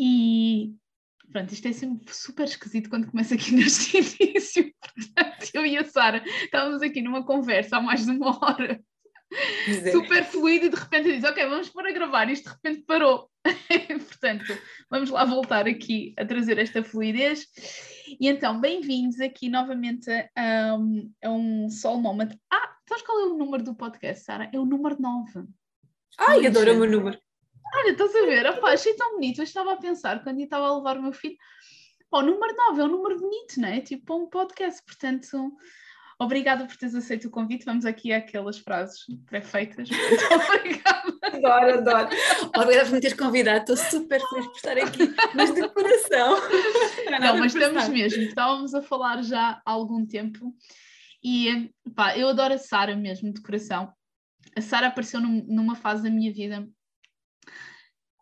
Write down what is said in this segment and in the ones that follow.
E pronto, isto é sempre super esquisito quando começa aqui neste início. Portanto, eu e a Sara estávamos aqui numa conversa há mais de uma hora. É. Super fluido e de repente diz, ok, vamos pôr a gravar, isto de repente parou. Portanto, vamos lá voltar aqui a trazer esta fluidez. E então, bem-vindos aqui novamente a, um, a um Soul Moment. Ah, sabes qual é o número do podcast, Sara? É o número 9. Ai, adoro o meu número. Olha, estás a ver? Opa, achei tão bonito. Eu estava a pensar, quando eu estava a levar o meu filho, pá, o número 9 é um número bonito, não é? Tipo, um podcast. Portanto, obrigada por teres aceito o convite. Vamos aqui àquelas frases pré-feitas. obrigada. Adoro, adoro. Obrigada por me teres convidado. Estou super feliz por estar aqui, mas de coração. Não, mas estamos mesmo. Estávamos a falar já há algum tempo. E pá, eu adoro a Sara mesmo, de coração. A Sara apareceu num, numa fase da minha vida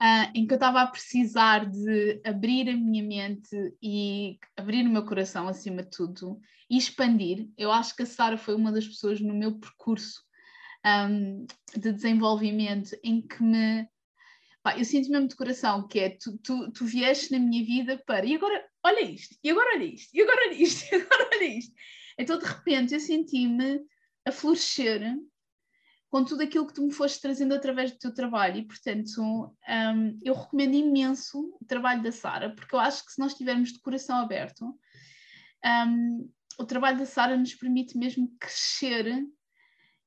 uh, em que eu estava a precisar de abrir a minha mente e abrir o meu coração acima de tudo e expandir. Eu acho que a Sara foi uma das pessoas no meu percurso um, de desenvolvimento em que me. Eu sinto mesmo de coração que é tu, tu, tu vieste na minha vida para e agora olha isto, e agora olha isto, e agora olha isto, e agora olha isto. Então de repente eu senti-me a florescer com tudo aquilo que tu me foste trazendo através do teu trabalho. E, portanto, um, eu recomendo imenso o trabalho da Sara, porque eu acho que se nós estivermos de coração aberto, um, o trabalho da Sara nos permite mesmo crescer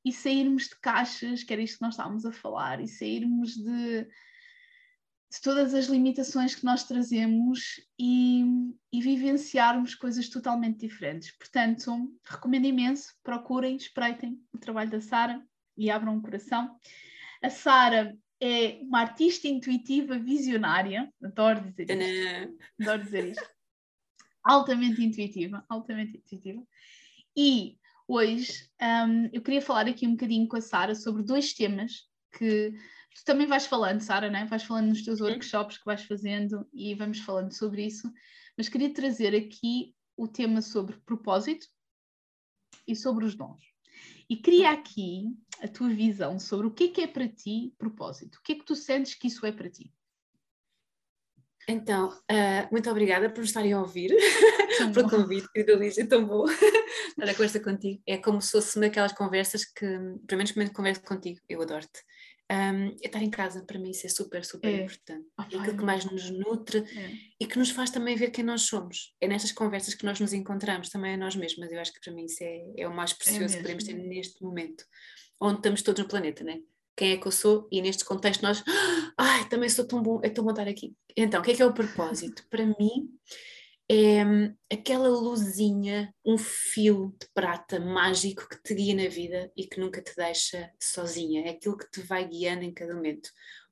e sairmos de caixas, que era isto que nós estávamos a falar, e sairmos de, de todas as limitações que nós trazemos e, e, vivenciarmos coisas totalmente diferentes. Portanto, recomendo imenso, procurem, espreitem o trabalho da Sara e abram o coração. A Sara é uma artista intuitiva visionária, adoro dizer isto. Adoro dizer isto. altamente intuitiva, altamente intuitiva. E hoje um, eu queria falar aqui um bocadinho com a Sara sobre dois temas que tu também vais falando, Sara, né? vais falando nos teus workshops que vais fazendo e vamos falando sobre isso, mas queria trazer aqui o tema sobre propósito e sobre os dons. E queria aqui a tua visão sobre o que é que é para ti propósito. O que é que tu sentes que isso é para ti? Então, uh, muito obrigada por estarem a ouvir, pelo convite, querida Lígia, tão bom estar a conversa contigo. É como se fosse uma daquelas conversas que, pelo menos quando converso contigo, eu adoro-te. Um, é estar em casa, para mim, isso é super, super é. importante. Oh, é aquilo que mais nos nutre é. e que nos faz também ver quem nós somos. É nestas conversas que nós nos encontramos também a nós mesmas. Eu acho que para mim isso é, é o mais é precioso que podemos ter neste momento, onde estamos todos no planeta, né? Quem é que eu sou? E neste contexto nós, ai, também sou tão bom, é tão bom estar aqui. Então, o que é que é o propósito? para mim, é aquela luzinha, um fio de prata mágico que te guia na vida e que nunca te deixa sozinha. É aquilo que te vai guiando em cada momento.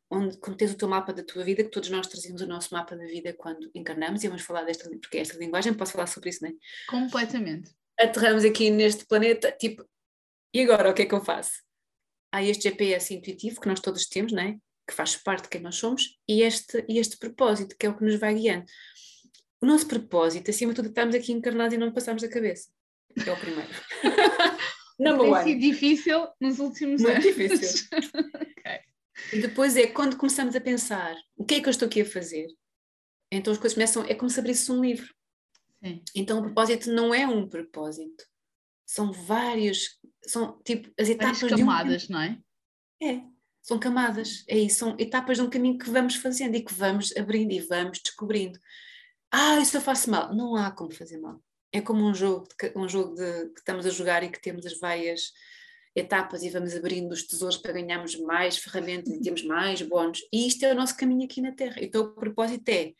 Onde, quando tens o teu mapa da tua vida, que todos nós trazemos o nosso mapa da vida quando encarnamos, e vamos falar desta, porque é esta linguagem, posso falar sobre isso, não é? Completamente. Aterramos aqui neste planeta, tipo, e agora o que é que eu faço? Há este GPS intuitivo que nós todos temos, não é? Que faz parte de quem nós somos, e este, e este propósito, que é o que nos vai guiando o nosso propósito, acima de tudo, estamos aqui encarnados e não passamos a cabeça. É o primeiro. Não Tem sido difícil nos últimos Muito anos. Muito difícil. okay. E depois é quando começamos a pensar o que é que eu estou aqui a fazer. Então as coisas começam, é como se abrisse um livro. Sim. Então o propósito não é um propósito. São vários, são tipo as etapas Várias camadas, de um... não é? É, são camadas, é isso, são etapas de um caminho que vamos fazendo e que vamos abrindo e vamos descobrindo ah, isso eu faço mal. Não há como fazer mal. É como um jogo, de, um jogo de, que estamos a jogar e que temos as várias etapas e vamos abrindo os tesouros para ganharmos mais ferramentas e termos mais bónus. E isto é o nosso caminho aqui na Terra. Então o propósito é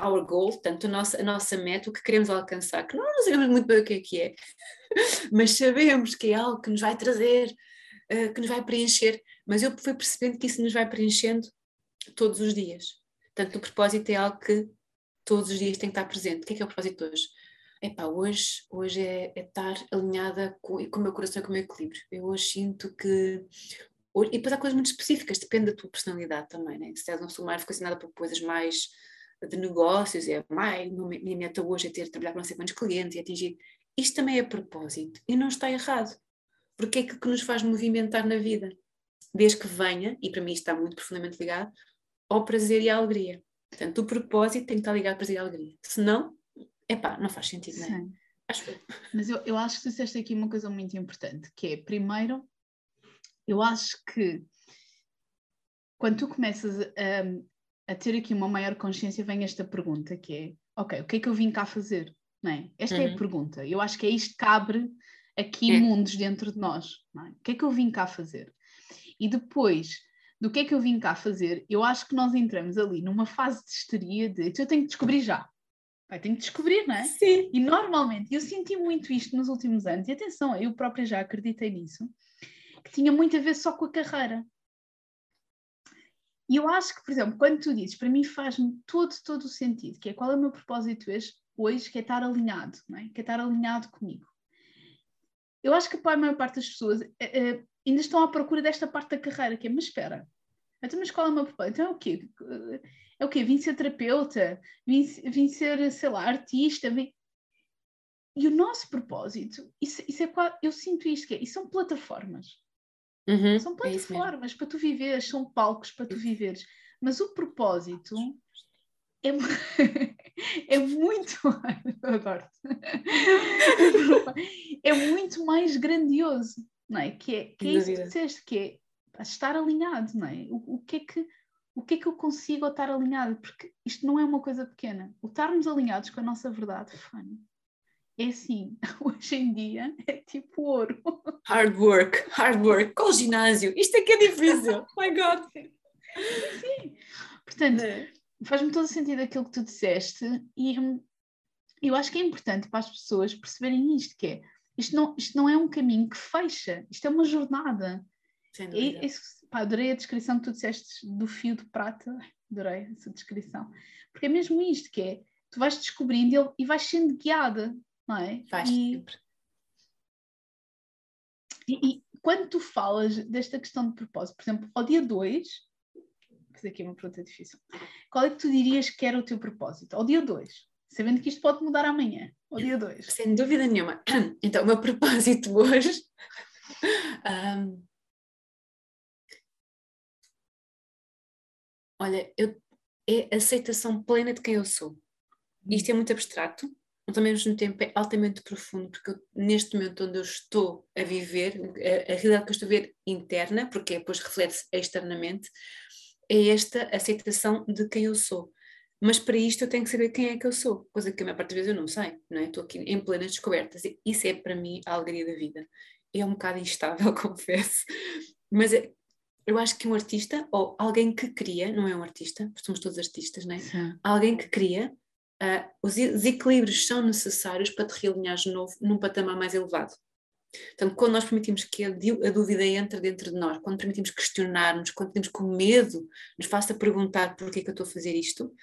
our goal, portanto a nossa, a nossa meta, o que queremos alcançar, que não sabemos muito bem o que é que é, mas sabemos que é algo que nos vai trazer, uh, que nos vai preencher. Mas eu fui percebendo que isso nos vai preenchendo todos os dias Portanto, o propósito é algo que todos os dias tem que estar presente. O que é que é o propósito hoje? Epá, hoje, hoje é, é estar alinhada com, com o meu coração e com o meu equilíbrio. Eu hoje sinto que. E depois há coisas muito específicas, depende da tua personalidade também, né? Se és pessoa mais fascinada por coisas mais de negócios, é mais, minha meta hoje é ter trabalhar com não sei quantos clientes e atingir. Isto também é propósito e não está errado, porque é aquilo que nos faz movimentar na vida, desde que venha, e para mim está muito profundamente ligado, ao prazer e à alegria. Portanto, o propósito tem que estar ligado ao prazer e alegria. Senão, epá, não faz sentido, não é? Sim. Acho que... Mas eu, eu acho que tu disseste aqui uma coisa muito importante, que é, primeiro, eu acho que quando tu começas a, a ter aqui uma maior consciência, vem esta pergunta, que é, ok, o que é que eu vim cá fazer? Não é? Esta uhum. é a uhum. pergunta. Eu acho que é isto que abre aqui é. mundos dentro de nós. É? O que é que eu vim cá fazer? E depois do que é que eu vim cá fazer, eu acho que nós entramos ali numa fase de histeria de eu tenho que descobrir já. Vai, tenho que descobrir, não é? Sim. E normalmente, eu senti muito isto nos últimos anos, e atenção, eu própria já acreditei nisso, que tinha muito a ver só com a carreira. E eu acho que, por exemplo, quando tu dizes, para mim faz-me todo, todo o sentido, que é qual é o meu propósito hoje, hoje que é estar alinhado, não é? que é estar alinhado comigo. Eu acho que para a maior parte das pessoas é, ainda estão à procura desta parte da carreira, que é, mas espera, então, mas qual é propósito? Então é o quê? É o quê? Vim ser terapeuta? Vim, vim ser, sei lá, artista? Vim... E o nosso propósito, isso, isso é qual, eu sinto isto, que é, isso são plataformas. Uhum, são é plataformas é para tu viveres, são palcos para tu viveres. Mas o propósito é, é muito adoro é muito mais grandioso não é? Que é, que é isso que tu disseste, que é estar alinhado, não é? O, o, que é que, o que é que eu consigo estar alinhado? Porque isto não é uma coisa pequena. O estarmos alinhados com a nossa verdade, fã, é assim, hoje em dia é tipo ouro. Hard work, hard work, com o ginásio, isto é que é difícil, my God. Sim, portanto, é. faz-me todo sentido aquilo que tu disseste e eu acho que é importante para as pessoas perceberem isto, que é isto não, isto não é um caminho que fecha, isto é uma jornada. E, pá, adorei a descrição que tu disseste do fio de prata, adorei essa descrição, porque é mesmo isto que é, tu vais descobrindo e vais sendo guiada, não é? Vais e, sempre. E, e, quando tu falas desta questão de propósito, por exemplo, ao dia 2, fazer aqui uma pergunta difícil, qual é que tu dirias que era o teu propósito? Ao dia 2, sabendo que isto pode mudar amanhã, ou dia 2. Sem dúvida nenhuma. Então, o meu propósito hoje. Um, olha, eu, é aceitação plena de quem eu sou. Isto é muito abstrato, mas ao mesmo tempo é altamente profundo, porque eu, neste momento onde eu estou a viver, a, a realidade que eu estou a ver interna, porque depois reflete-se externamente, é esta aceitação de quem eu sou. Mas para isto eu tenho que saber quem é que eu sou, coisa que a maior parte das vezes eu não sei, não é? Estou aqui em plenas descobertas. Isso é para mim a alegria da vida. É um bocado instável, confesso, mas é, eu acho que um artista, ou alguém que cria, não é um artista, porque somos todos artistas, não é? Sim. Alguém que cria, uh, os, os equilíbrios são necessários para te realinhar de novo num patamar mais elevado. Então, quando nós permitimos que a, a, dúvida entre dentro de nós, quando permitimos questionarmos, quando temos com medo nos faça perguntar por que é que eu estou a fazer isto,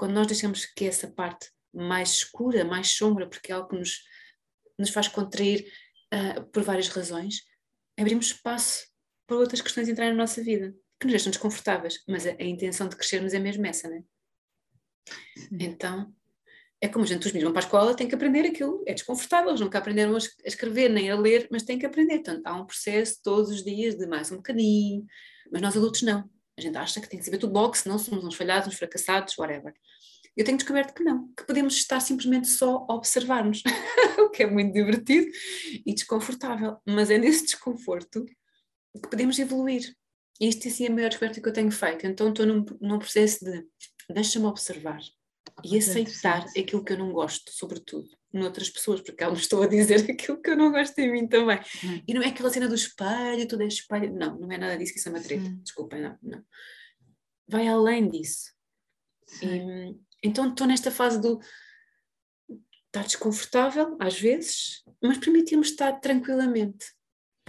quando nós deixamos que essa parte mais escura, mais sombra, porque é algo que nos, nos faz contrair uh, por várias razões, abrimos espaço para outras questões entrarem na nossa vida, que nos deixam desconfortáveis, mas a, a intenção de crescermos é mesmo essa, não é? Então, é como a gente, os meninos vão para a escola, têm que aprender aquilo, é desconfortável, eles nunca aprenderam a escrever nem a ler, mas têm que aprender, portanto, há um processo todos os dias de mais um bocadinho, mas nós adultos não, a gente acha que tem que saber tudo logo, senão somos uns falhados, uns fracassados, whatever. Eu tenho descoberto que não, que podemos estar simplesmente só a observar-nos, o que é muito divertido e desconfortável, mas é nesse desconforto que podemos evoluir. E isto assim, é a maior descoberta que eu tenho feito. Então estou num, num processo de deixa-me observar e aceitar aquilo que eu não gosto, sobretudo noutras pessoas, porque elas estou a dizer aquilo que eu não gosto em mim também. Hum. E não é aquela cena do espelho, tudo é espelho. Não, não é nada disso que isso é uma treta. Hum. Desculpem, não, não. Vai além disso. E, então estou nesta fase do estar desconfortável, às vezes, mas permitimos estar tranquilamente.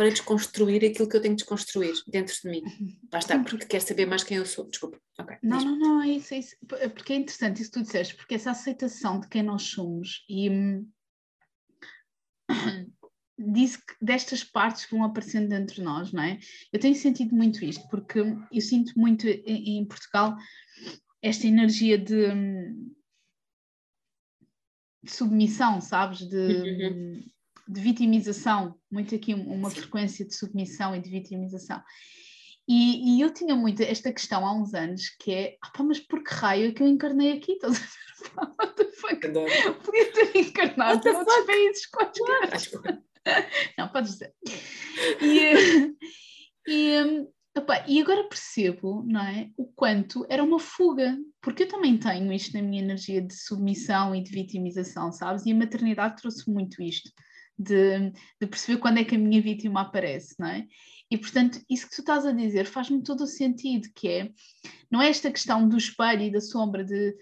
Para desconstruir aquilo que eu tenho de desconstruir dentro de mim. Lá está, porque quer saber mais quem eu sou. Desculpa. Okay, não, não, não, é isso, é isso. Porque é interessante isso que tu disseste, porque essa aceitação de quem nós somos e hum, disse que destas partes que vão aparecendo dentro de nós, não é? Eu tenho sentido muito isto, porque eu sinto muito em, em Portugal esta energia de, de submissão, sabes? De, uhum. De, vitimização, muito aqui uma Sim. frequência de submissão e de vitimização. E, e, eu tinha muito esta questão há uns anos que é, ah, pá, mas por que raio é que eu encarnei aqui? What the fuck? Podia ter encarnado em outros países quaisquer. Não, podes dizer. E, e, opa, e agora percebo, não é, o quanto era uma fuga, porque eu também tenho isto na minha energia de submissão e de vitimização, sabes? E a maternidade trouxe muito isto, de, de perceber quando é que a minha vítima aparece, não é? E portanto, isso que tu estás a dizer faz-me todo o sentido, que é, não é esta questão do espelho e da sombra de,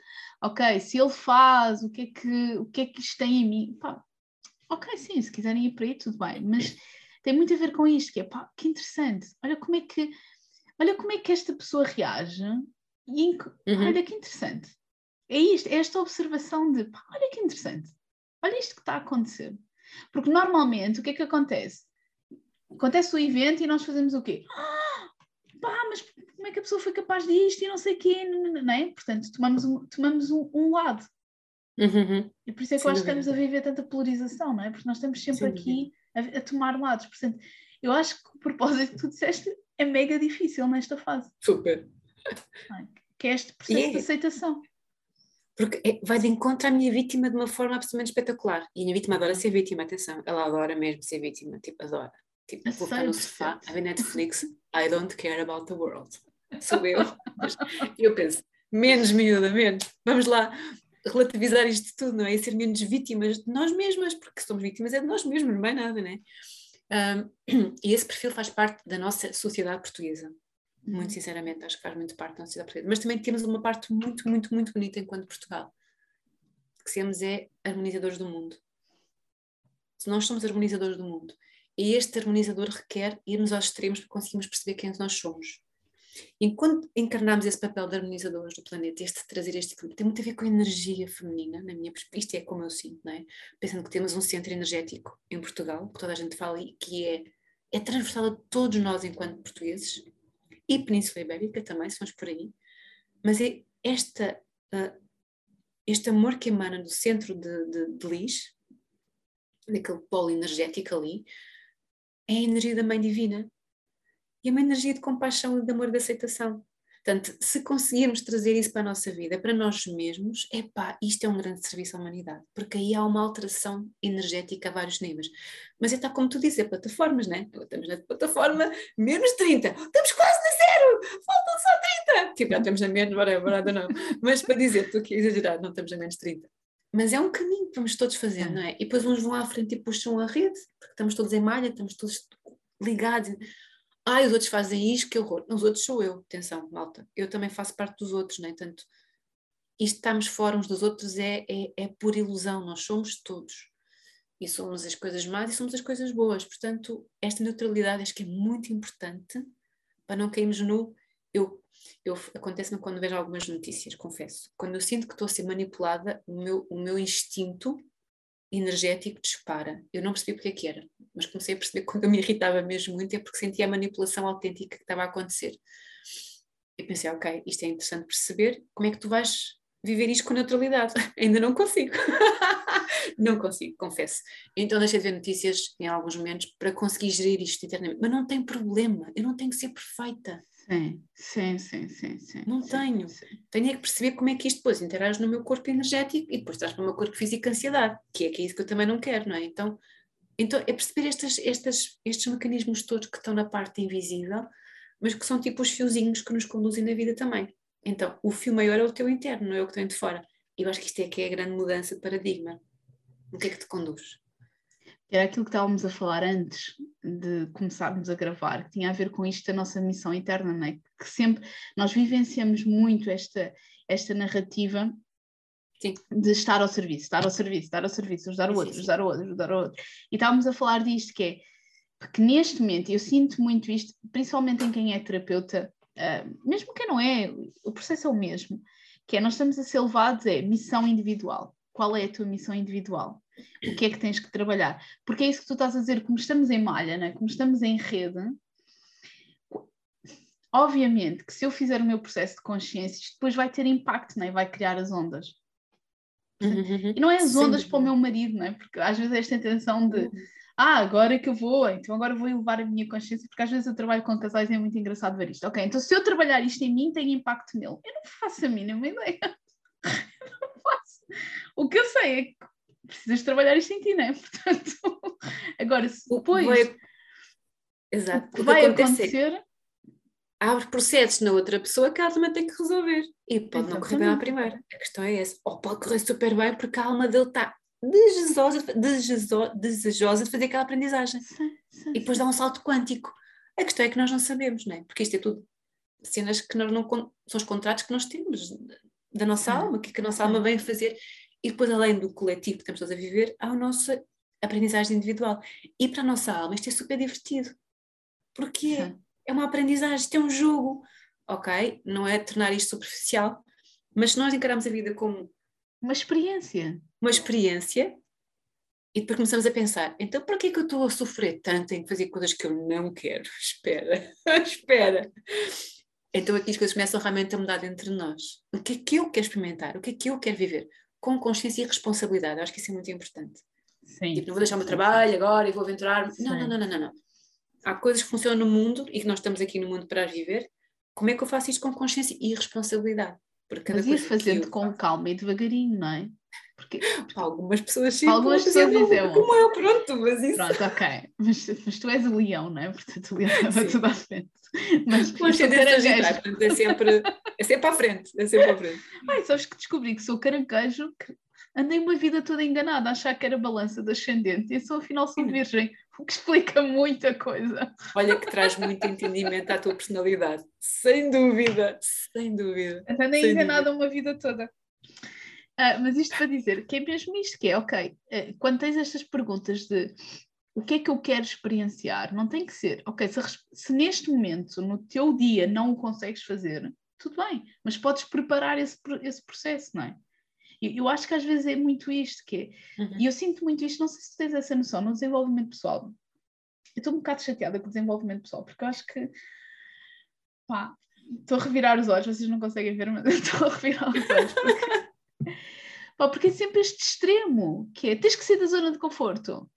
ok, se ele faz, o que é que, o que, é que isto tem em mim? Pá, ok, sim, se quiserem ir para aí, tudo bem, mas tem muito a ver com isto, que é pá, que interessante, olha como é que, olha como é que esta pessoa reage e uhum. olha que interessante. É isto, é esta observação de pá, olha que interessante, olha isto que está a acontecer. Porque normalmente o que é que acontece? Acontece o evento e nós fazemos o quê? Ah, pá, mas como é que a pessoa foi capaz disto e não sei o quê, não é? Portanto, tomamos um, tomamos um, um lado. Uhum. E por isso é que Sem eu acho que estamos a viver tanta polarização, não é? Porque nós estamos sempre Sem aqui a, a, tomar lados. Portanto, eu acho que o propósito que tu disseste é mega difícil nesta fase. Super. Que é este processo é. de aceitação. Porque é, vai de encontro à minha vítima de uma forma absolutamente espetacular. E a minha vítima adora ser vítima, atenção. Ela adora mesmo ser vítima, tipo, adora. Tipo, vou ficar no sofá, a ver Netflix, I don't care about the world. Sou eu. Eu penso, menos miúda, menos. Vamos lá, relativizar isto tudo, não é? E ser menos vítimas de nós mesmas, porque somos vítimas é de nós mesmos, não é nada, não é? Um, e esse perfil faz parte da nossa sociedade portuguesa. Muito uhum. sinceramente, acho que faz muito parte da nossa sociedade portuguesa. Mas também temos uma parte muito, muito, muito bonita enquanto Portugal. Que somos é harmonizadores do mundo. Nós somos harmonizadores do mundo. E este harmonizador requer irmos aos extremos para conseguirmos perceber quem nós somos. Enquanto encarnamos esse papel de harmonizadores do planeta, este trazer este equilíbrio, tem muito a ver com a energia feminina, na minha perspectiva, isto é como eu sinto, não é? Pensando que temos um centro energético em Portugal, que toda a gente fala e que é, é transversal a todos nós enquanto portugueses, e Península Ibérica também, se vamos por aí, mas é esta, uh, este amor que emana do centro de, de, de Lis, daquele polo energético ali, é a energia da Mãe Divina, e é uma energia de compaixão e de amor e de aceitação. Portanto, se conseguirmos trazer isso para a nossa vida, para nós mesmos, é pá, isto é um grande serviço à humanidade, porque aí há uma alteração energética a vários níveis. Mas é tal como tu dizes, é plataformas, né? Estamos na plataforma menos 30, estamos quase faltam só 30. Tipo, já estamos a menos, whatever, não. Mas para dizer, estou aqui a exagerar, não estamos a menos 30. Mas é um caminho que vamos todos fazendo, não é? E depois uns vão à frente e puxam a rede, porque estamos todos em malha, estamos todos ligados ai, os outros fazem isto, que horror. Os outros sou eu, atenção, malta. Eu também faço parte dos outros, nem é? tanto. Isto estamos fora uns dos outros é, é, é por ilusão, nós somos todos. E somos as coisas más e somos as coisas boas. Portanto, esta neutralidade acho que é muito importante para não cairmos no. Eu, eu, Acontece-me quando vejo algumas notícias, confesso. Quando eu sinto que estou a ser manipulada, o meu, o meu instinto energético dispara. Eu não percebi porque é que era, mas comecei a perceber que quando eu me irritava mesmo muito é porque sentia a manipulação autêntica que estava a acontecer. E pensei, ok, isto é interessante perceber, como é que tu vais viver isto com neutralidade? Ainda não consigo. não consigo, confesso. Então deixei de ver notícias em alguns momentos para conseguir gerir isto internamente. Mas não tem problema, eu não tenho que ser perfeita. Sim, sim, sim, sim, sim. Não sim, tenho. Sim. Tenho é que perceber como é que isto depois interage no meu corpo energético e depois traz para o meu corpo físico ansiedade, que é, que é isso que eu também não quero, não é? Então, então é perceber estas, estas, estes mecanismos todos que estão na parte invisível, mas que são tipo os fiozinhos que nos conduzem na vida também. Então, o fio maior é o teu interno, não é o que tem de fora. E eu acho que isto é que é a grande mudança de paradigma. O que é que te conduz? Era aquilo que estávamos a falar antes de começarmos a gravar, que tinha a ver com isto da nossa missão interna, não é? Que sempre nós vivenciamos muito esta, esta narrativa Sim. de estar ao serviço, estar ao serviço, estar ao serviço, ajudar o outro, ajudar o outro, ajudar o outro. E estávamos a falar disto, que é Porque neste momento eu sinto muito isto, principalmente em quem é terapeuta, uh, mesmo quem não é, o processo é o mesmo, que é nós estamos a ser levados é missão individual. Qual é a tua missão individual? O que é que tens que trabalhar? Porque é isso que tu estás a dizer, como estamos em malha, né? como estamos em rede, obviamente que se eu fizer o meu processo de consciência, isto depois vai ter impacto, né? vai criar as ondas. Uhum. E não é as ondas Sim. para o meu marido, não é? Porque às vezes esta intenção de uhum. Ah, agora é que eu vou, então agora vou elevar a minha consciência, porque às vezes eu trabalho com casais e é muito engraçado ver isto. Ok, então se eu trabalhar isto em mim, tem impacto nele. Eu não faço a mínima ideia. eu não faço. O que eu sei é que precisas trabalhar isto em ti, não é? Portanto, agora, se depois. Vai... Exato. O que vai acontecer abre processos na outra pessoa que a alma tem que resolver. E pode Exatamente. não correr bem à primeira. A questão é essa. Ou pode correr super bem porque a alma dele está desejosa, desejosa, desejosa de fazer aquela aprendizagem. Sim, sim, e depois dá um salto quântico. A questão é que nós não sabemos, não é? Porque isto é tudo cenas que nós não. São os contratos que nós temos da nossa alma, o que, é que a nossa alma vem fazer. E depois, além do coletivo que estamos todos a viver, há a nossa aprendizagem individual. E para a nossa alma isto é super divertido. Porquê? Sim é uma aprendizagem, isto é um jogo, ok? Não é tornar isto superficial, mas se nós encaramos a vida como uma experiência, uma experiência, e depois começamos a pensar, então para que é que eu estou a sofrer tanto em fazer coisas que eu não quero? Espera, espera. Então aqui as coisas começam realmente a mudar entre nós. O que é que eu quero experimentar? O que é que eu quero viver? Com consciência e responsabilidade. Eu acho que isso é muito importante. Sim. Tipo, não vou deixar o meu trabalho agora e vou aventurar. Não, não, não, não, não, não há coisas que funcionam no mundo e que nós estamos aqui no mundo para viver. Como é que eu faço isto com consciência e responsabilidade? Porque mas ir fazendo eu... com calma e devagarinho, não é? Porque para algumas pessoas sim, algumas pessoas dizem como eu, pronto, mas isso. Pronto, ok. Mas, mas tu és o leão, não é? Portanto, o leão leva tudo à frente. Mas, mas caranguejo. Portanto, é sempre, é sempre à frente. É sempre à frente. Ai, sabes que descobri que sou caranguejo, que andei uma vida toda enganada a achar que era balança descendente e sou afinal sou virgem o que explica muita coisa. Olha que traz muito entendimento à tua personalidade, sem dúvida, sem dúvida. Andei enganada uma vida toda. Uh, mas isto para dizer que é mesmo isto que é, ok, uh, quando tens estas perguntas de o que é que eu quero experienciar, não tem que ser, ok, se, se neste momento, no teu dia, não o consegues fazer, tudo bem, mas podes preparar esse, esse processo, não é? Eu, eu acho que às vezes é muito isto que é. Uhum. E eu sinto muito isto, não sei se tu tens essa noção, no desenvolvimento pessoal. Eu estou um bocado chateada com o desenvolvimento pessoal, porque eu acho que pá, estou a revirar os olhos, vocês não conseguem ver, mas eu estou a revirar os olhos porque, pá, porque é sempre este extremo que é tens que sair da zona de conforto.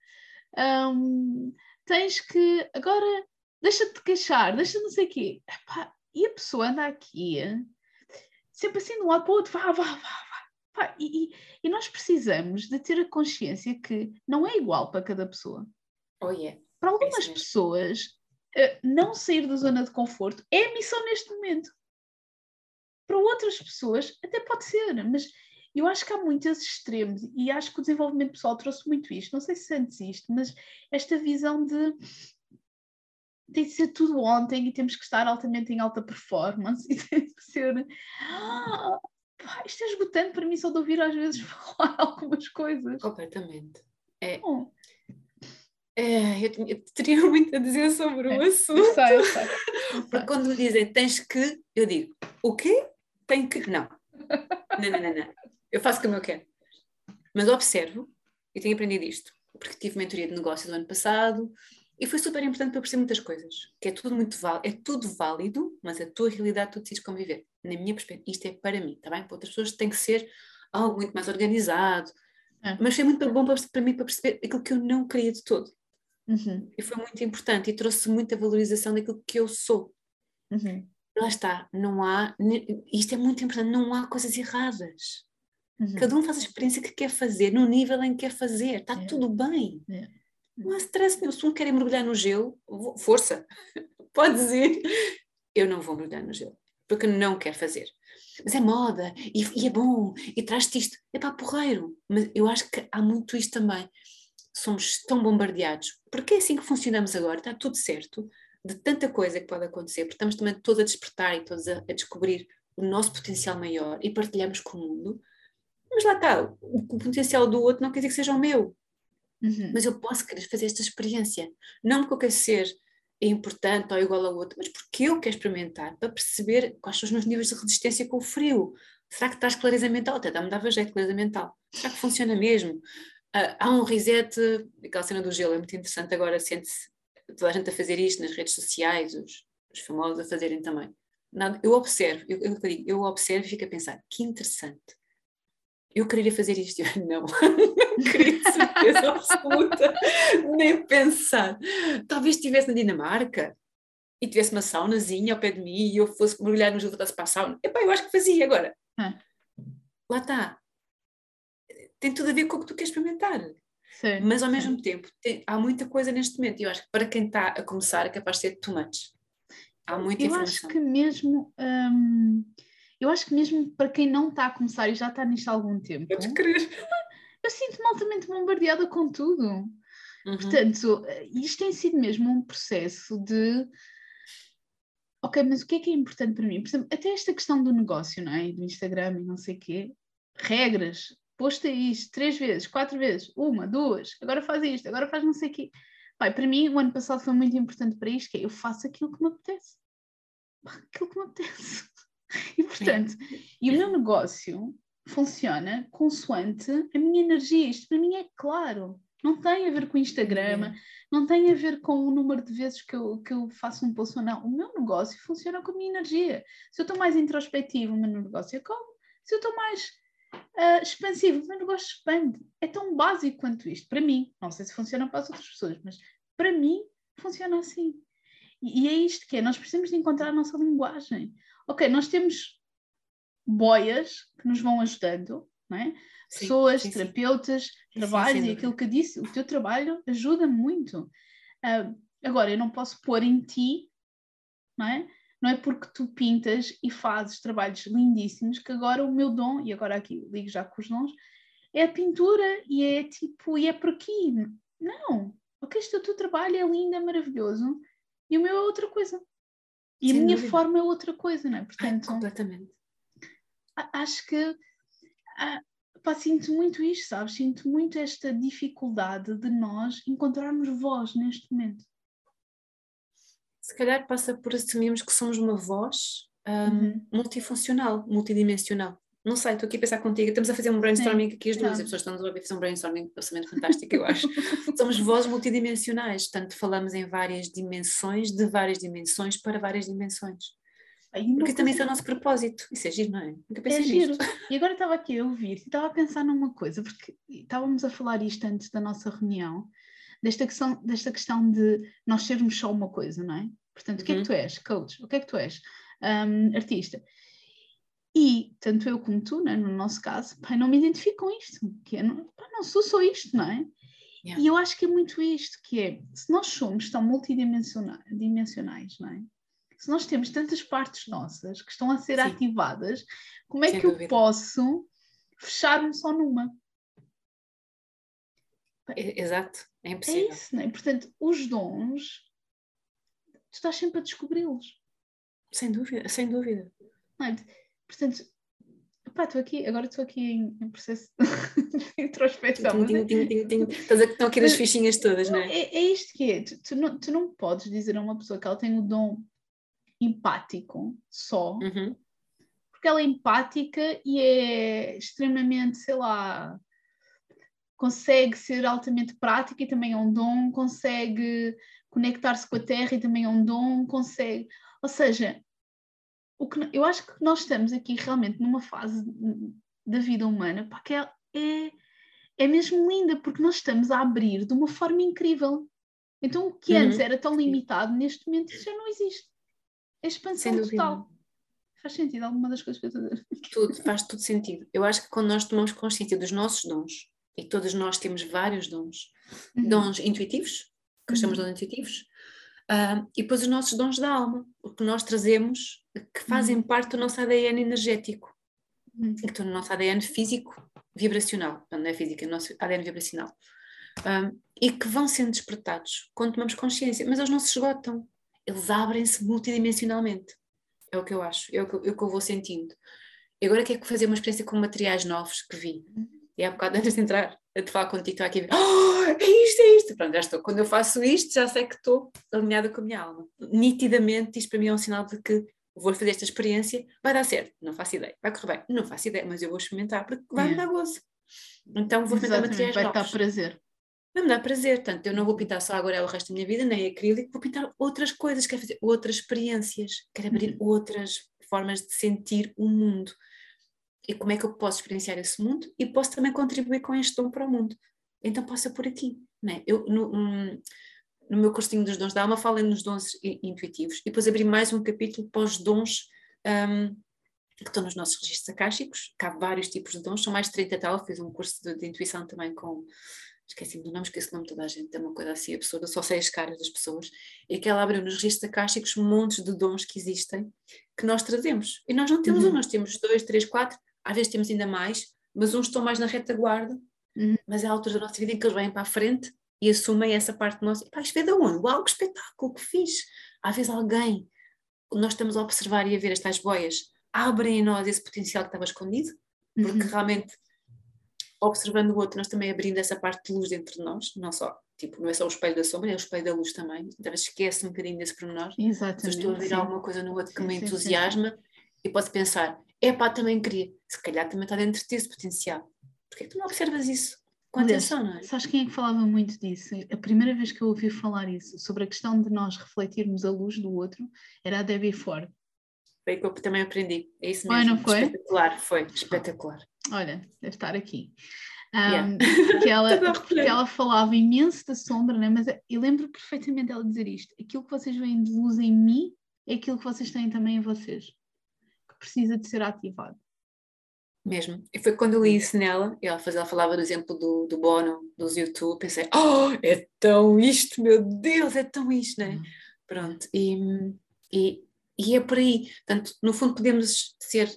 Um, tens que agora deixa-te queixar, deixa não sei o quê. Epá, e a pessoa anda aqui sempre assim de um lado para o outro, vá, vá, vá, Pá, e, e, nós precisamos de ter a consciência que não é igual para cada pessoa. Oh, yeah. Para algumas é pessoas, uh, não sair da zona de conforto é a missão neste momento. Para outras pessoas, até pode ser, mas eu acho que há muitos extremos e acho que o desenvolvimento pessoal trouxe muito isto. Não sei se sentes isto, mas esta visão de tem de ser tudo ontem e temos que estar altamente em alta performance e tem de ser ah, pá, isto é esgotante para mim só de ouvir às vezes falar algumas coisas. Completamente. É. Oh. É, eu, eu, teria muito a dizer sobre é, o assunto. Eu sei, eu sei. Porque quando me dizem tens que, eu digo, o quê? Tem que. Não. Não, não, não, não. Eu faço como eu quero. Mas observo e tenho aprendido isto. Porque tive mentoria de negócio do ano passado, e foi super importante para perceber muitas coisas, que é tudo muito válido, é tudo válido, mas a tua realidade tu decides conviver. Na minha perspectiva, isto é para mim, tá bem? Para outras pessoas tem que ser algo muito mais organizado, é. mas foi muito bom para, para mim para perceber aquilo que eu não queria de todo. Uhum. E foi muito importante e trouxe muita valorização daquilo que eu sou. Uhum. Lá está, não há, isto é muito importante, não há coisas erradas. Uhum. Cada um faz a experiência que quer fazer, no nível em que quer fazer, está é. tudo bem. É. Não há stress nenhum. Se um quer mergulhar no gelo, força, pode dizer. Eu não vou mergulhar no gelo, porque não quero fazer. Mas é moda, e, e é bom, e traz-te isto. É para porreiro. Mas eu acho que há muito isto também. Somos tão bombardeados. Porque é assim que funcionamos agora, está tudo certo, de tanta coisa que pode acontecer, porque estamos também todos a despertar e todos a, a descobrir o nosso potencial maior e partilhamos com o mundo. Mas lá está, o, o potencial do outro não quer dizer que seja o meu Uhum. Mas eu posso querer fazer esta experiência. Não porque eu quero ser importante ou igual ao outro, mas porque eu quero experimentar para perceber quais são os meus níveis de resistência com o frio. Será que estás clareza mental? Até dá-me dava jeito, clareza mental. Será que funciona mesmo? Uh, há um reset, aquela cena do gelo é muito interessante agora, sente-se toda a gente a fazer isto nas redes sociais, os, os famosos a fazerem também. Nada, eu observo, eu, eu, eu observo e fico a pensar, que interessante. Eu queria fazer isto, eu não, não queria de certeza absoluta, nem pensar. Talvez estivesse na Dinamarca e tivesse uma saunazinha ao pé de mim e eu fosse mergulhar no gelo voltasse para a sauna. Epá, eu acho que fazia agora. Ah. Lá está. Tem tudo a ver com o que tu queres experimentar. Sim, Mas ao mesmo tempo, tem, há muita coisa neste momento. E eu acho que para quem está a começar é capaz de ser too much. Há muita eu informação. acho que mesmo. Hum, eu acho que mesmo para quem não está a começar e já está nisto há algum tempo. Podes crer. Eu sinto-me altamente bombardeada com tudo. Uhum. Portanto, isto tem sido mesmo um processo de. Ok, mas o que é que é importante para mim? Por exemplo, até esta questão do negócio, não é? Do Instagram e não sei o quê. Regras. Posta isto três vezes, quatro vezes, uma, duas, agora faz isto, agora faz não sei o quê. Pai, para mim, o ano passado foi muito importante para isto, que é eu faço aquilo que me apetece. Aquilo que me apetece. E portanto, e o meu negócio funciona consoante a minha energia. Isto para mim é claro. Não tem a ver com o Instagram, não tem a ver com o número de vezes que eu, que eu faço um post ou não. O meu negócio funciona com a minha energia. Se eu estou mais introspectivo, o meu negócio é como. Se eu estou mais uh, expansivo, o meu negócio expande. É tão básico quanto isto. Para mim, não sei se funciona para as outras pessoas, mas para mim funciona assim. E, e é isto que é. Nós precisamos de encontrar a nossa linguagem. Ok, nós temos boias que nos vão ajudando, não é? Sim, pessoas, sim, terapeutas, sim. trabalhos, e aquilo que eu disse, o teu trabalho ajuda muito. Uh, agora, eu não posso pôr em ti, não é? Não é porque tu pintas e fazes trabalhos lindíssimos que agora o meu dom, e agora aqui ligo já com os dons, é a pintura e é tipo, e é por aqui. Não, ok, este é o teu trabalho é lindo, é maravilhoso, e o meu é outra coisa. E Sem a minha dúvida. forma é outra coisa, não é? Portanto, Ai, completamente. Acho que ah, pá, sinto muito isto, sabes? Sinto muito esta dificuldade de nós encontrarmos voz neste momento. Se calhar passa por assumirmos que somos uma voz um, uhum. multifuncional, multidimensional. Não sei, estou aqui a pensar contigo, estamos a fazer um brainstorming Sim, aqui as duas, as pessoas estão a ouvir fazer um brainstorming absolutamente fantástico, eu acho. Somos vozes multidimensionais, portanto falamos em várias dimensões, de várias dimensões para várias dimensões. Porque também é o nosso propósito, isso é giro, não é? Nunca pensei é giro. Nisto. E agora estava aqui a ouvir e estava a pensar numa coisa, porque estávamos a falar isto antes da nossa reunião, desta questão, desta questão de nós sermos só uma coisa, não é? Portanto, o que é que uhum. tu és? Coach. O que é que tu és? Um, artista. E tanto eu como tu, né, no nosso caso, não me identifico com isto, que é, não, pá, não sou só isto, não é? Yeah. E eu acho que é muito isto, que é, se nós somos tão multidimensionais, não é? Se nós temos tantas partes nossas que estão a ser Sim. ativadas, como é Sem que dúvida. eu posso fechar-me só numa? Exato, é impossível. É isso, não é? Portanto, os dons, tu estás sempre a descobri-los. Sem dúvida, sem dúvida. Não é? Portanto, pá, estou aqui, agora estou aqui em, em, processo de introspeção. Tim, tim, tim, tim, Estás a, estão aqui nas fichinhas todas, não é? É, é isto que é. Tu, tu, não, tu não podes dizer a uma pessoa que ela tem o dom empático só, uhum. porque ela é empática e é extremamente, sei lá, consegue ser altamente prática e também é um dom, consegue conectar-se com a terra e também é um dom, consegue. Ou seja, o que, eu acho que nós estamos aqui realmente numa fase da vida humana pá, que é, é, é mesmo linda, porque nós estamos a abrir de uma forma incrível. Então, o que antes uhum. era tão limitado, neste momento já não existe. É expansão total. Faz sentido alguma das coisas que eu estou a dizer? Tudo, faz tudo sentido. Eu acho que quando nós tomamos consciência dos nossos dons, e todos nós temos vários dons, uhum. dons intuitivos, que uhum. chamamos de dons intuitivos, uh, e depois os nossos dons da alma, o que nós trazemos que fazem uhum. parte do nosso ADN energético, uhum. que estão no nosso ADN físico vibracional, não é físico, é nosso ADN vibracional, e que vão sendo despertados quando tomamos consciência, mas eles não se esgotam, eles abrem-se multidimensionalmente, é o que eu acho, é o que, é o que eu vou sentindo. E agora quero fazer uma experiência com materiais novos que vi. E há bocado antes de entrar, a te falar contigo, estou aqui a ver, oh, é isto, é isto. Pronto, já estou. Quando eu faço isto, já sei que estou alinhada com a minha alma. Nitidamente, isto para mim é um sinal de que vou fazer esta experiência, vai dar certo, não faço ideia. Vai correr bem, não faço ideia, mas eu vou experimentar porque vai me é. dar gozo. Então vou experimentar materiais vai novos. Vai dar prazer. Vai me dar prazer, portanto, eu não vou pintar só agora o resto da minha vida, nem acrílico, vou pintar outras coisas, quero fazer outras experiências, quero abrir uhum. outras formas de sentir o mundo. E como é que eu posso experienciar esse mundo e posso também contribuir com este dom para o mundo. Então posso por aqui. Né? Eu, no, no meu cursinho dos dons da alma, falei nos dons intuitivos e depois abri mais um capítulo para os dons um, que estão nos nossos registros acásticos, que há vários tipos de dons, são mais de 30 tal, fiz um curso de, de intuição também com, esqueci-me do nome, esqueci o nome de toda a gente, é uma coisa assim absurda, só sei as caras das pessoas, e que ela abriu nos registros acásticos montes de dons que existem, que nós trazemos, e nós não temos uhum. um, nós temos dois, três, quatro, às vezes temos ainda mais, mas uns estão mais na retaguarda, uhum. mas é a altura da nossa vida em que eles vêm para a frente e assumem essa parte nossa, pá, isto é de onde? Uau, que espetáculo, que fiz! Às vezes alguém, nós estamos a observar e a ver estas boias, abrem em nós esse potencial que estava escondido, porque uhum. realmente observando o outro, nós também abrindo essa parte de luz dentro de nós, não só, tipo, não é só o espelho da sombra, é o espelho da luz também, então esquece um bocadinho desse pormenor, Exatamente, se estou a ver sim. alguma coisa no outro que sim, me entusiasma, sim, e posso pensar, é pá, também queria, se calhar também está dentro de ti esse potencial, porquê que tu não observas isso? Com atenção, não é? Sabes quem é que falava muito disso? A primeira vez que eu ouvi falar isso, sobre a questão de nós refletirmos a luz do outro, era a Debbie Ford. Foi que eu também aprendi. É isso mesmo. Foi, não foi? Espetacular, foi espetacular. Olha, deve estar aqui. Um, yeah. que ela, porque ela falava imenso da sombra, né? mas eu lembro perfeitamente ela dizer isto: aquilo que vocês veem de luz em mim é aquilo que vocês têm também em vocês, que precisa de ser ativado. Mesmo. E foi quando eu li isso nela, ela, faz, ela falava do exemplo do, do Bono, dos YouTube, pensei, oh, é tão isto, meu Deus, é tão isto, né? Uhum. Pronto, e, e, e é por aí. Portanto, no fundo, podemos ser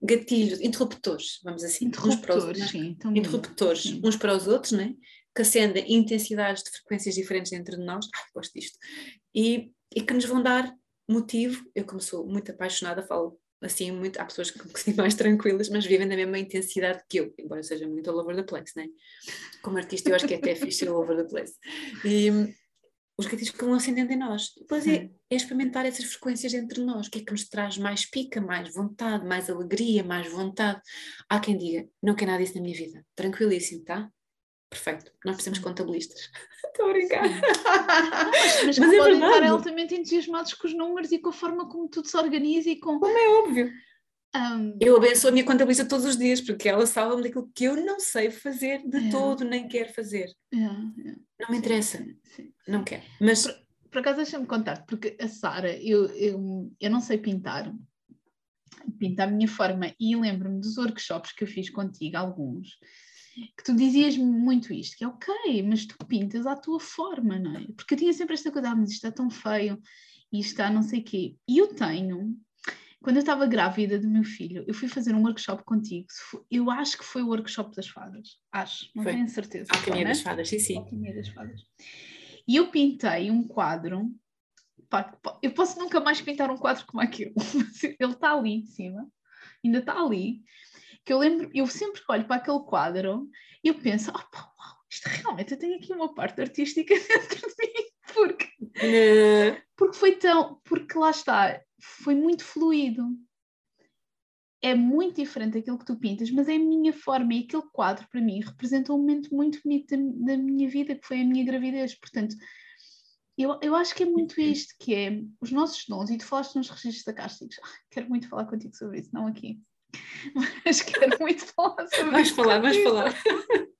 gatilhos, interruptores, vamos assim, interruptores, uns para os, sim, interruptores sim. uns para os outros, né? que acendem intensidades de frequências diferentes dentro de nós, ai, gosto disto, e, e que nos vão dar motivo, eu como sou muito apaixonada, falo assim muito, há pessoas que são mais tranquilas, mas vivem na mesma intensidade que eu, embora seja muito all over the place, né? Como artista eu acho que é até fixe all over the place. E, os gatilhos que vão acendendo em nós. Depois é, é, experimentar essas frequências entre nós, o que é que nos traz mais pica, mais vontade, mais alegria, mais vontade. Há quem diga, não quer nada disso na minha vida. Tranquilíssimo, tá? Perfeito. Nós precisamos de contabilistas. Estou a brincar. mas, mas, mas é podem estar altamente entusiasmados com os números e com a forma como tudo se organiza e com... Como é óbvio. Um... Eu abençoo a minha contabilista todos os dias, porque ela salva-me daquilo que eu não sei fazer de é. todo, nem quero fazer. É, é. Não me interessa, sim, sim. não quero. Mas... Por, por acaso deixa-me contar, porque a Sara, eu, eu, eu não sei pintar, pinto à minha forma, e lembro-me dos workshops que eu fiz contigo, alguns, que tu dizias muito isto, que é ok, mas tu pintas à tua forma, não é? Porque eu tinha sempre esta coisa, ah, mas isto está tão feio, isto está não sei o quê. E eu tenho quando eu estava grávida do meu filho, eu fui fazer um workshop contigo. Eu acho que foi o workshop das fadas. Acho, não foi. tenho certeza. Alquimia das fadas, sim, sim. Alquimia das fadas. E eu pintei um quadro. Pá, eu posso nunca mais pintar um quadro como aquele. Ele está ali em cima, ainda está ali. Que eu lembro, eu sempre olho para aquele quadro e eu penso, oh, pá, uau, isto realmente eu tenho aqui uma parte artística dentro de mim. Porque, uh... porque foi tão. Porque lá está, foi muito fluido. É muito diferente daquilo que tu pintas, mas é a minha forma e aquele quadro para mim representa um momento muito bonito da, da minha vida, que foi a minha gravidez. Portanto, eu, eu acho que é muito isto, que é os nossos dons, e tu falaste nos registros acásticos, ah, quero muito falar contigo sobre isso, não aqui, mas quero muito falar sobre vais isso. Falar, vais falar, vais falar.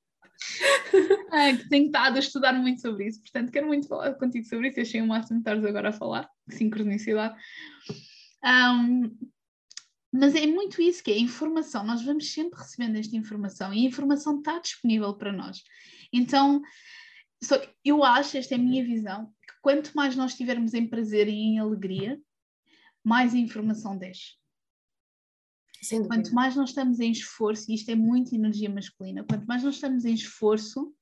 Ah, que tenho estado a estudar muito sobre isso, portanto quero muito falar contigo sobre isso. Achei o máximo de estares agora a falar, sincronicidade. Um, mas é muito isso que é informação, nós vamos sempre recebendo esta informação e a informação está disponível para nós. Então, só eu acho, esta é a minha visão, que quanto mais nós estivermos em prazer e em alegria, mais a informação desce. Quanto mais nós estamos em esforço, e isto é muito energia masculina, quanto mais nós estamos em esforço,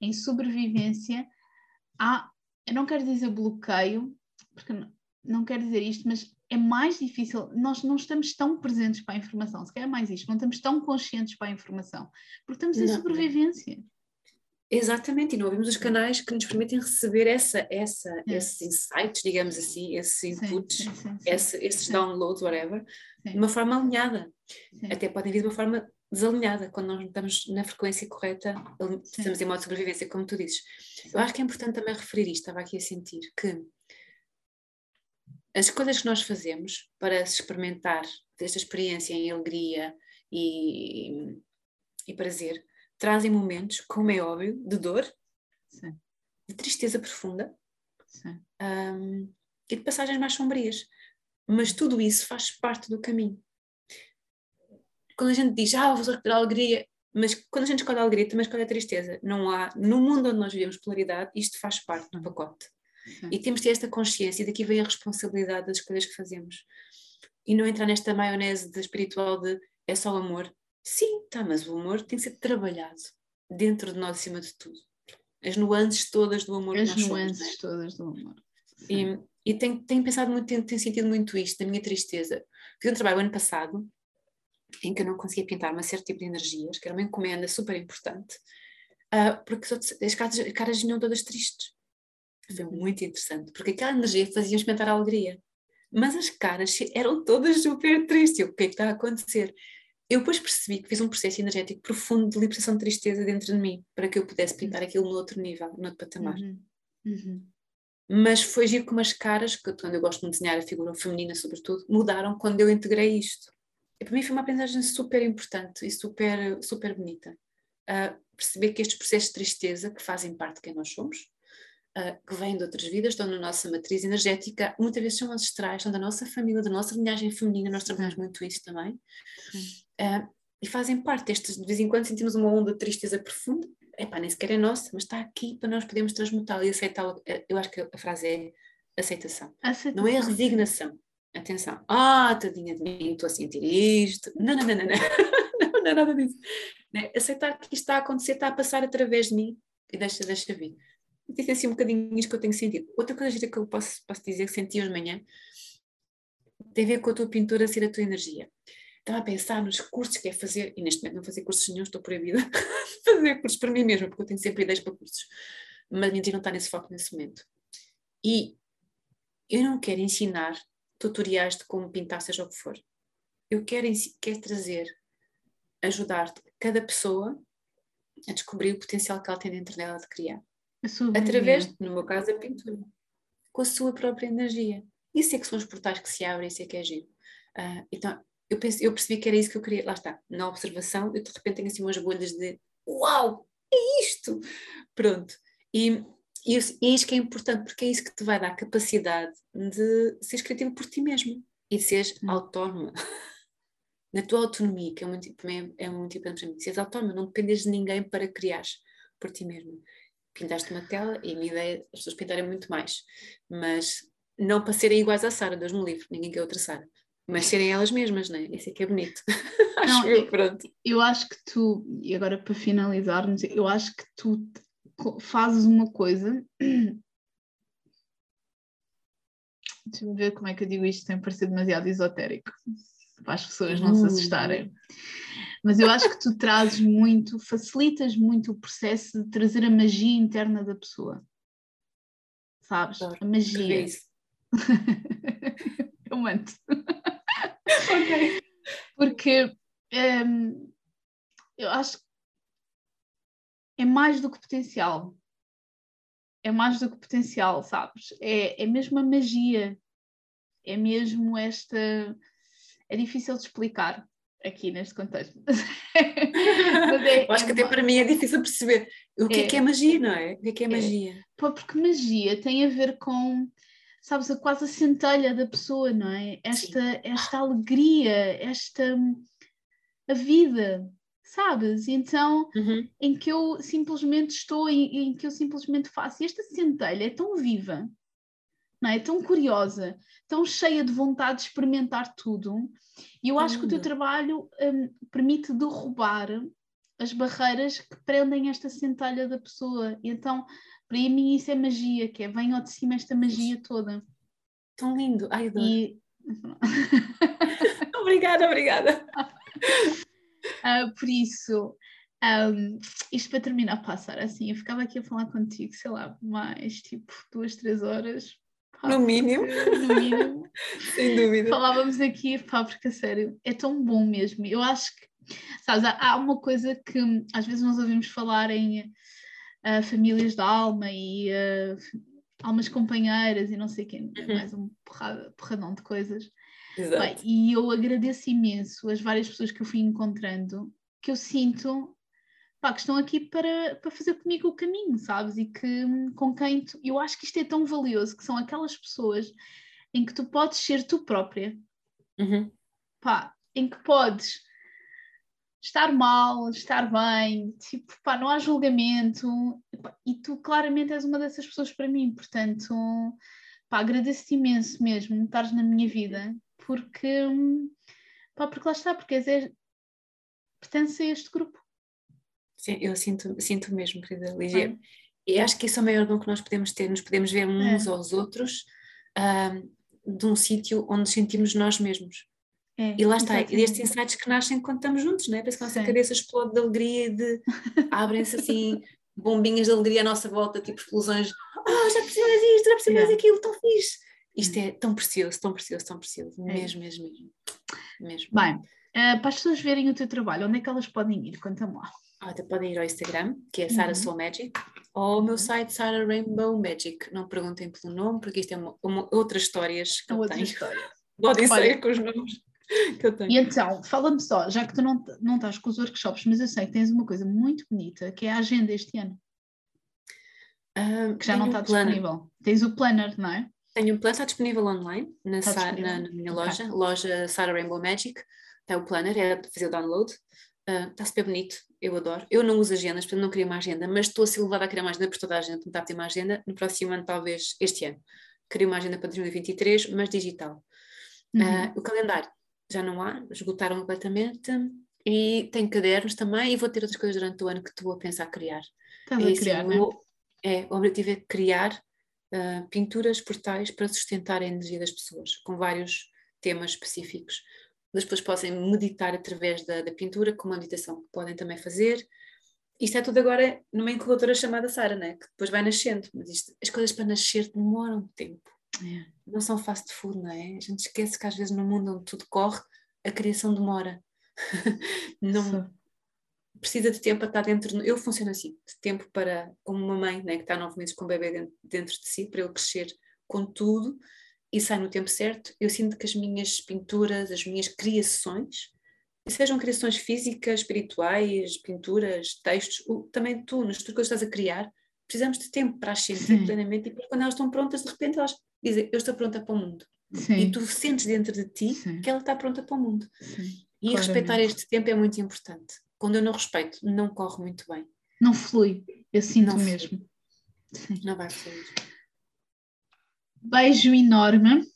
em sobrevivência, há, eu não quero dizer bloqueio, porque não quero dizer isto, mas é mais difícil, nós não estamos tão presentes para a informação, se calhar é mais isto, não estamos tão conscientes para a informação, porque estamos em não, sobrevivência. Exatamente, e não ouvimos os canais que nos permitem receber essa, essa, esses insights, digamos assim, esses inputs, sim, sim, sim, esse, esses downloads, whatever, de uma forma alinhada. Até podem vir de uma forma desalinhada, quando nós estamos na frequência correta, estamos em modo de sobrevivência, como tu dizes. Eu acho que é importante também referir isto, estava aqui a sentir, que as escolhas que nós fazemos para experimentar esta experiência em alegria e, e prazer trazem momentos, como é óbvio, de dor, Sim. de tristeza profunda um, e de passagens mais sombrias. Mas tudo isso faz parte do caminho. Quando a gente diz, ah, vou recuperar a alegria, mas quando a gente escolhe a alegria, também escolhe a tristeza. Não há, no mundo onde nós vivemos polaridade, isto faz parte do pacote. E temos de ter esta consciência, e daqui vem a responsabilidade das escolhas que fazemos. E não entrar nesta maionese de espiritual de é só o amor. Sim, tá, mas o amor tem que ser trabalhado dentro de nós acima de tudo. As nuances todas do amor. As nuances somos, é? todas do amor. Sim. E, e tenho, tenho, pensado muito, tenho, tenho, sentido muito isto, da minha tristeza. Fiz um trabalho ano passado em que eu não conseguia pintar uma certo tipo de energias, que era uma encomenda super importante, uh, porque as caras, as caras vinham todas tristes. Foi muito interessante, porque aquela energia fazia experimentar a alegria. Mas as caras eram todas super tristes. Eu, o que é que está a acontecer? Eu depois percebi que fiz um processo energético profundo de libertação de tristeza dentro de mim, para que eu pudesse pintar aquilo no outro nível, no outro patamar. Uhum. Uhum. Mas foi giro como as caras, que quando eu gosto de desenhar a figura feminina sobretudo, mudaram quando eu integrei isto. E para mim foi uma aprendizagem super importante e super, super bonita. Uh, perceber que estes processos de tristeza, que fazem parte de quem nós somos, uh, que vêm de outras vidas, estão na nossa matriz energética, muitas vezes são ancestrais, são da nossa família, da nossa linhagem feminina, nós trabalhamos muito isso também. Uh, e fazem parte destes, de vez em quando sentimos uma onda de tristeza profunda, epá, nem sequer é nossa, mas está aqui para nós podermos transmutá-la e aceitá-la. Eu acho que a frase é aceitação. aceitação. Não é a resignação. Atenção. Ah, tadinha de mim, estou a sentir isto. Não, não, não, não, não. não, não é nada disso. Né? Aceitar que isto está a acontecer, está a passar através de mim e deixa, deixa vir. Disse assim um bocadinho isto que eu tenho sentido. Outra coisa que eu posso, posso dizer que senti hoje de manhã tem a ver com a tua pintura ser a tua energia. Estava a pensar nos cursos que é fazer, e neste momento não fazer cursos nenhum, estou proibida de fazer cursos para mim mesma, porque eu tenho sempre ideias para cursos. Mas a minha não está nesse foco nesse momento. E eu não quero ensinar tutoriais de como pintar, seja o que for. Eu quero, quero trazer, ajudar cada pessoa a descobrir o potencial que ela tem dentro dela de criar através, no meu caso, a pintura, com a sua própria energia. Isso é que são os portais que se abrem, isso é que é giro. Uh, então, eu, pensei, eu percebi que era isso que eu queria, lá está, na observação, eu de repente tenho assim umas bolhas de uau, é isto! Pronto. E, e, isso que é importante, porque é isso que te vai dar capacidade de seres criativo por ti mesmo e de seres hum. autónoma. Na tua autonomia, que é muito, é, é muito importante para mim. Seres autónoma, não dependes de ninguém para criares por ti mesmo pintaste uma tela e a minha ideia as pessoas pintarem muito mais, mas não para serem iguais à Sara, Deus me livre, ninguém quer outra Sara, mas serem elas mesmas, não é? Isso é que é bonito. Não, acho eu, pronto. Eu acho que tu, e agora para finalizarmos, eu acho que tu fazes uma coisa. Deixa-me ver como é que eu digo isto sem parecer demasiado esotérico, para as pessoas não uh. se assustarem. Mas eu acho que tu trazes muito, facilitas muito o processo de trazer a magia interna da pessoa. Sabes? a magia. eu manto. ok. Porque um, eu acho que é mais do que potencial. É mais do que potencial, sabes? É, é mesmo a magia. É mesmo esta. É difícil de explicar aqui neste contexto. é, acho que até para mim é difícil perceber o que é, é que é magia, não é? O que é que é, é magia? porque magia tem a ver com, sabes, a quase a centelha da pessoa, não é? Esta, esta alegria, esta a vida, sabes? Então, uhum. em que eu simplesmente estou, em, em que eu simplesmente faço. E esta centelha é tão viva, não é? Tão curiosa, tão cheia de vontade de experimentar tudo. E eu acho que o teu trabalho um, permite derrubar as barreiras que prendem esta centelha da pessoa. E então, para mim, isso é magia, que é vem ao de cima esta magia toda. tão lindo. Ai, adoro. E... obrigada, obrigada. Uh, por isso, um, isto para terminar, passar assim, eu ficava aqui a falar contigo, sei lá, mais tipo duas, três horas. Pá, no mínimo. no mínimo. Sem dúvida. Falávamos aqui, pá, porque a sério, é tão bom mesmo. Eu acho que, sabes, há, há uma coisa que às vezes nós ouvimos falar em uh, famílias da alma e uh, almas companheiras e não sei quem, uhum. mais um porrada, porradão de coisas. Exato. Bem, e eu agradeço imenso as várias pessoas que eu fui encontrando, que eu sinto pá, que estão aqui para, para fazer comigo o caminho, sabes? E que com quem tu, eu acho que isto é tão valioso, que são aquelas pessoas em que tu podes ser tu própria, uhum. pá, em que podes estar mal, estar bem, tipo, pá, não há julgamento, e tu claramente és uma dessas pessoas para mim, portanto, pá, agradeço-te imenso mesmo estares na minha vida, porque, pá, porque lá está, porque és, é, pertence a este grupo. Sim, eu sinto, sinto mesmo, querida Lígia. E acho que isso é o maior dom que nós podemos ter, nos podemos ver uns é. aos outros um, de um sítio onde sentimos nós mesmos. É, e lá está, e estes insights que nascem quando estamos juntos, não é? Parece que a nossa Sim. cabeça explode de alegria e de abrem-se assim bombinhas de alegria à nossa volta, tipo explosões. Oh, já percebi mais isto, já percebi mais aquilo, tão fixe. Isto é tão precioso, tão precioso, tão precioso. É. Mesmo, mesmo, mesmo. mesmo. Bem, uh, para as pessoas verem o teu trabalho, onde é que elas podem ir? Conta-me lá. Até podem ir ao Instagram, que é Sara uhum. Soul Magic, ou ao meu site Sara Rainbow Magic. Não perguntem pelo nome, porque isto é uma, uma outras histórias que eu outra tenho. História. Podem ser com os nomes que eu tenho. E então, fala-me só, já que tu não, não estás com os workshops, mas eu sei que tens uma coisa muito bonita, que é a agenda este ano. Que já não está disponível. Tens o planner, não é? Tenho o planner, está disponível online na, Sa disponível. na, na minha loja, okay. loja Sara Rainbow Magic. Está o planner, é fazer o download. Uh, está super bonito, eu adoro. Eu não uso agendas, portanto não queria uma agenda, mas estou a ser levada a criar uma agenda por toda a gente tentar ter uma agenda no próximo ano, talvez este ano. Queria uma agenda para 2023, mas digital. Uhum. Uh, o calendário já não há, esgotaram completamente. E tenho cadernos também e vou ter outras coisas durante o ano que estou a pensar criar. Estás é, a criar, assim, o, é, o objetivo é criar uh, pinturas, portais para sustentar a energia das pessoas, com vários temas específicos as pessoas possam meditar através da, da, pintura, com uma meditação que podem também fazer. Isto é tudo agora numa incubadora chamada Sara, né? que depois vai nascendo, mas isto, as coisas para nascer demoram tempo. É. Não são fast food, não é? A gente esquece que às vezes no mundo onde tudo corre, a criação demora. não Sim. precisa de tempo para estar dentro. Eu funciono assim, de tempo para, como uma mãe né, que está nove meses com o bebê dentro, dentro de si, para ele crescer com tudo e sai no tempo certo, eu sinto que as minhas pinturas, as minhas criações, sejam criações físicas, espirituais, pinturas, textos, também tu, nas tuas coisas que estás a criar, precisamos de tempo para as sentir Sim. plenamente e quando elas estão prontas, de repente elas dizem, eu estou pronta para o mundo. Sim. E tu sentes dentro de ti Sim. que ela está pronta para o mundo. E Claramente. respeitar este tempo é muito importante. Quando eu não respeito, não corre muito bem. Não flui, eu sinto não mesmo. Não vai fluir. Beijo enorme.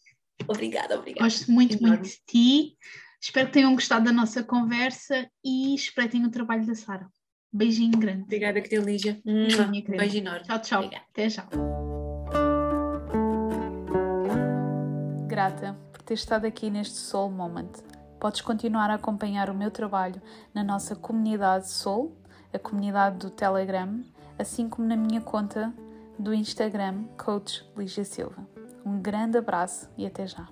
Obrigada, obrigada. Gosto muito, enorme. muito de ti. Espero que tenham gostado da nossa conversa e espreitem o trabalho da Sara. Beijinho grande. Obrigada, querida Lígia. Beijo enorme. Tchau, tchau. Obrigada. Até já. Grata por ter estado aqui neste Soul Moment. Podes continuar a acompanhar o meu trabalho na nossa comunidade Soul, a comunidade do Telegram, assim como na minha conta do Instagram Coach Lígia Silva. Um grande abraço e até já!